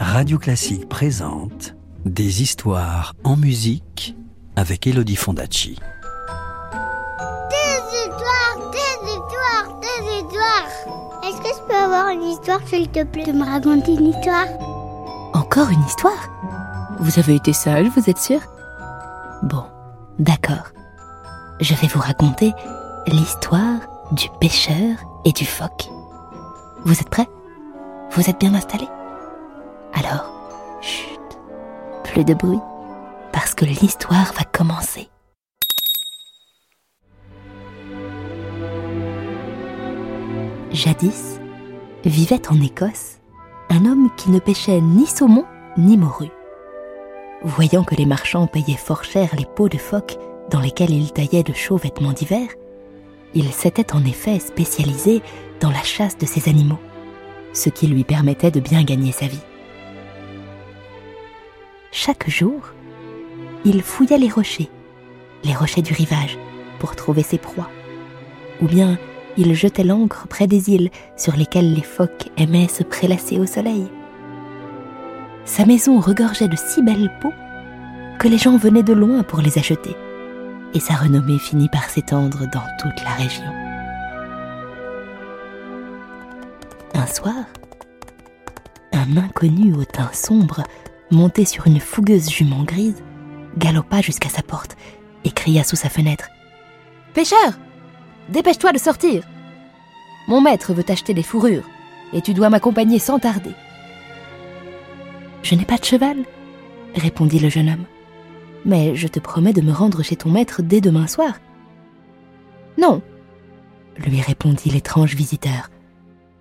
Radio Classique présente Des histoires en musique avec Elodie Fondacci. Des histoires, des histoires, des histoires. Est-ce que je peux avoir une histoire, s'il te plaît, de me raconter une histoire? Encore une histoire? Vous avez été sage, vous êtes sûr? Bon, d'accord. Je vais vous raconter l'histoire du pêcheur et du phoque. Vous êtes prêts? Vous êtes bien installés? Alors, chut, plus de bruit, parce que l'histoire va commencer. Jadis, vivait en Écosse un homme qui ne pêchait ni saumon ni morue. Voyant que les marchands payaient fort cher les peaux de phoque dans lesquels il taillait de chauds vêtements d'hiver, il s'était en effet spécialisé dans la chasse de ces animaux, ce qui lui permettait de bien gagner sa vie. Chaque jour, il fouillait les rochers, les rochers du rivage, pour trouver ses proies. Ou bien il jetait l'ancre près des îles sur lesquelles les phoques aimaient se prélasser au soleil. Sa maison regorgeait de si belles peaux que les gens venaient de loin pour les acheter et sa renommée finit par s'étendre dans toute la région. Un soir, un inconnu au teint sombre, monté sur une fougueuse jument grise, galopa jusqu'à sa porte et cria sous sa fenêtre Pêcheur Dépêche-toi de sortir Mon maître veut acheter des fourrures, et tu dois m'accompagner sans tarder. Je n'ai pas de cheval, répondit le jeune homme mais je te promets de me rendre chez ton maître dès demain soir. Non, lui répondit l'étrange visiteur.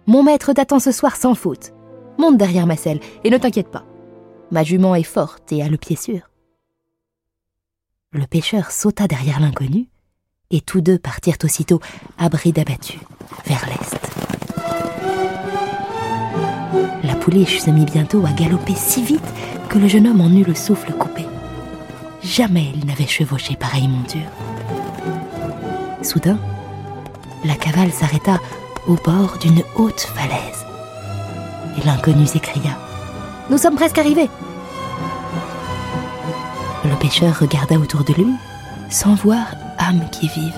Mon maître t'attend ce soir sans faute. Monte derrière ma selle et ne t'inquiète pas. Ma jument est forte et a le pied sûr. Le pêcheur sauta derrière l'inconnu, et tous deux partirent aussitôt, à bride abattue, vers l'est. La pouliche se mit bientôt à galoper si vite que le jeune homme en eut le souffle coupé. Jamais il n'avait chevauché pareille monture. Soudain, la cavale s'arrêta au bord d'une haute falaise. Et l'inconnu s'écria Nous sommes presque arrivés Le pêcheur regarda autour de lui sans voir âme qui vive.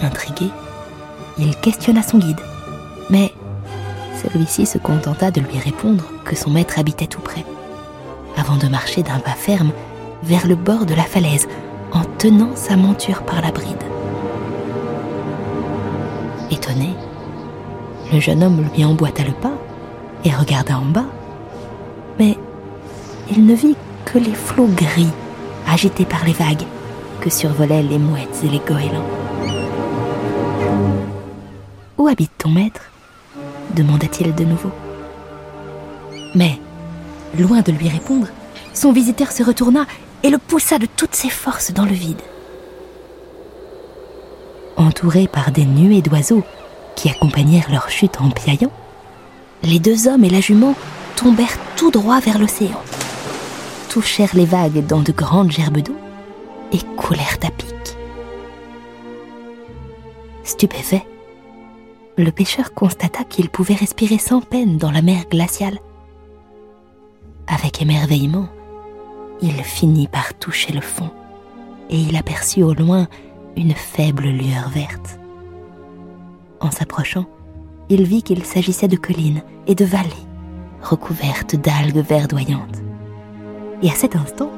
Intrigué, il questionna son guide, mais celui-ci se contenta de lui répondre que son maître habitait tout près avant de marcher d'un pas ferme vers le bord de la falaise en tenant sa monture par la bride. Étonné, le jeune homme lui emboîta le pas et regarda en bas, mais il ne vit que les flots gris agités par les vagues que survolaient les mouettes et les goélands. Où habite ton maître? demanda-t-il de nouveau. Mais Loin de lui répondre, son visiteur se retourna et le poussa de toutes ses forces dans le vide. Entourés par des nuées d'oiseaux qui accompagnèrent leur chute en piaillant, les deux hommes et la jument tombèrent tout droit vers l'océan, touchèrent les vagues dans de grandes gerbes d'eau et coulèrent à pic. Stupéfait, le pêcheur constata qu'il pouvait respirer sans peine dans la mer glaciale avec émerveillement, il finit par toucher le fond et il aperçut au loin une faible lueur verte. En s'approchant, il vit qu'il s'agissait de collines et de vallées recouvertes d'algues verdoyantes. Et à cet instant,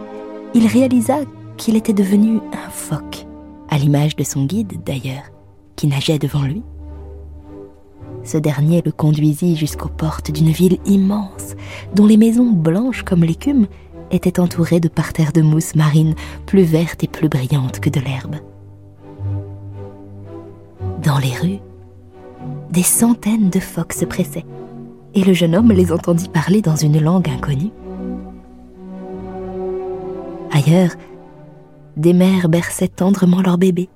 il réalisa qu'il était devenu un phoque, à l'image de son guide d'ailleurs, qui nageait devant lui. Ce dernier le conduisit jusqu'aux portes d'une ville immense, dont les maisons blanches comme l'écume étaient entourées de parterres de mousse marine plus vertes et plus brillantes que de l'herbe. Dans les rues, des centaines de phoques se pressaient, et le jeune homme les entendit parler dans une langue inconnue. Ailleurs, des mères berçaient tendrement leurs bébés.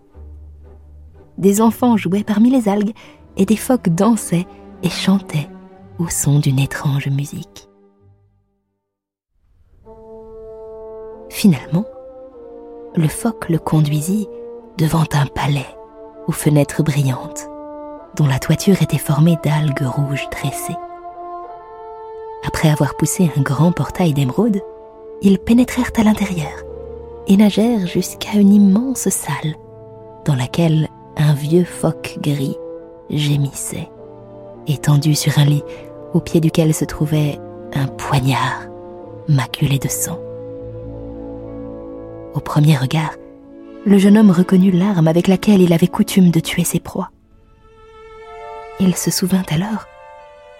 Des enfants jouaient parmi les algues et des phoques dansaient et chantaient au son d'une étrange musique. Finalement, le phoque le conduisit devant un palais aux fenêtres brillantes, dont la toiture était formée d'algues rouges dressées. Après avoir poussé un grand portail d'émeraude, ils pénétrèrent à l'intérieur et nagèrent jusqu'à une immense salle dans laquelle un vieux phoque gris gémissait, étendu sur un lit au pied duquel se trouvait un poignard maculé de sang. Au premier regard, le jeune homme reconnut l'arme avec laquelle il avait coutume de tuer ses proies. Il se souvint alors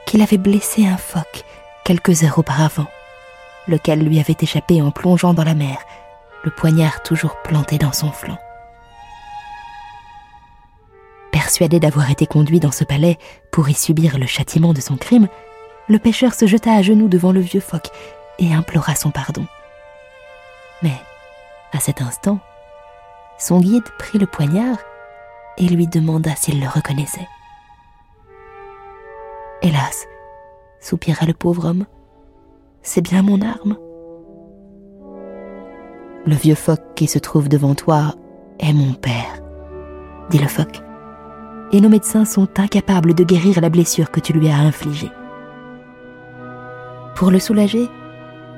qu'il avait blessé un phoque quelques heures auparavant, lequel lui avait échappé en plongeant dans la mer, le poignard toujours planté dans son flanc. Persuadé d'avoir été conduit dans ce palais pour y subir le châtiment de son crime, le pêcheur se jeta à genoux devant le vieux phoque et implora son pardon. Mais, à cet instant, son guide prit le poignard et lui demanda s'il le reconnaissait. Hélas, soupira le pauvre homme, c'est bien mon arme. Le vieux phoque qui se trouve devant toi est mon père, dit le phoque, et nos médecins sont incapables de guérir la blessure que tu lui as infligée. Pour le soulager,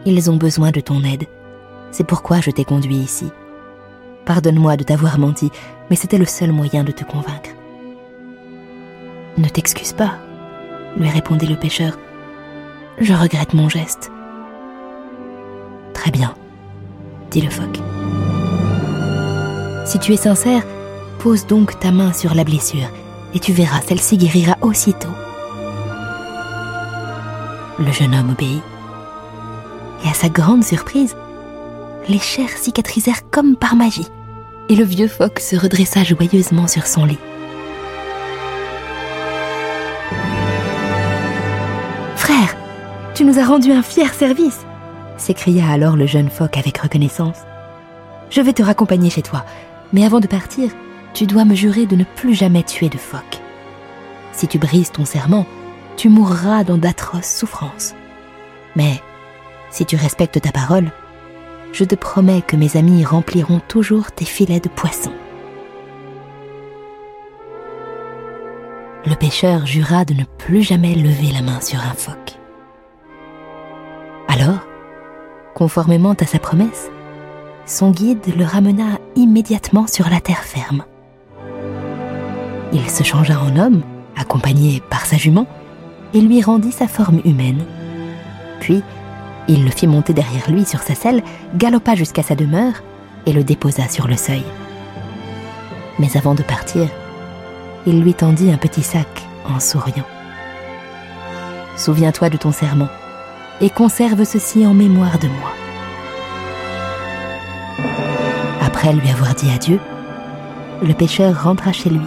ils ont besoin de ton aide. C'est pourquoi je t'ai conduit ici. Pardonne-moi de t'avoir menti, mais c'était le seul moyen de te convaincre. Ne t'excuse pas, lui répondit le pêcheur. Je regrette mon geste. Très bien, dit le phoque. Si tu es sincère, pose donc ta main sur la blessure et tu verras, celle-ci guérira aussitôt. Le jeune homme obéit. Et à sa grande surprise, les chairs cicatrisèrent comme par magie, et le vieux phoque se redressa joyeusement sur son lit. Frère, tu nous as rendu un fier service s'écria alors le jeune phoque avec reconnaissance. Je vais te raccompagner chez toi, mais avant de partir, tu dois me jurer de ne plus jamais tuer de phoque. Si tu brises ton serment, tu mourras dans d'atroces souffrances. Mais si tu respectes ta parole, je te promets que mes amis rempliront toujours tes filets de poisson. Le pêcheur jura de ne plus jamais lever la main sur un phoque. Conformément à sa promesse, son guide le ramena immédiatement sur la terre ferme. Il se changea en homme, accompagné par sa jument, et lui rendit sa forme humaine. Puis, il le fit monter derrière lui sur sa selle, galopa jusqu'à sa demeure et le déposa sur le seuil. Mais avant de partir, il lui tendit un petit sac en souriant. Souviens-toi de ton serment et conserve ceci en mémoire de moi. Après lui avoir dit adieu, le pêcheur rentra chez lui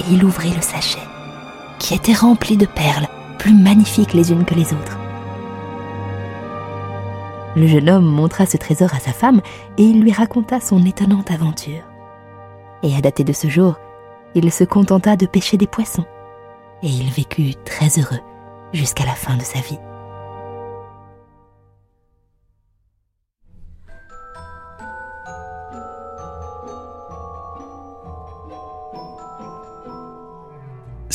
et il ouvrit le sachet, qui était rempli de perles plus magnifiques les unes que les autres. Le jeune homme montra ce trésor à sa femme et il lui raconta son étonnante aventure. Et à dater de ce jour, il se contenta de pêcher des poissons et il vécut très heureux jusqu'à la fin de sa vie.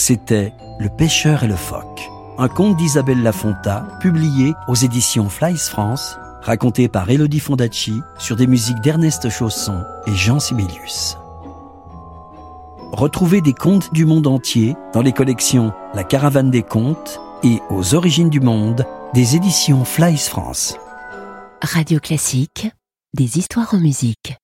C'était Le pêcheur et le phoque, un conte d'Isabelle Lafonta, publié aux éditions Flies France, raconté par Elodie Fondacci sur des musiques d'Ernest Chausson et Jean Sibelius. Retrouvez des contes du monde entier dans les collections La Caravane des Contes et Aux Origines du Monde des éditions Flies France. Radio Classique, des histoires en musique.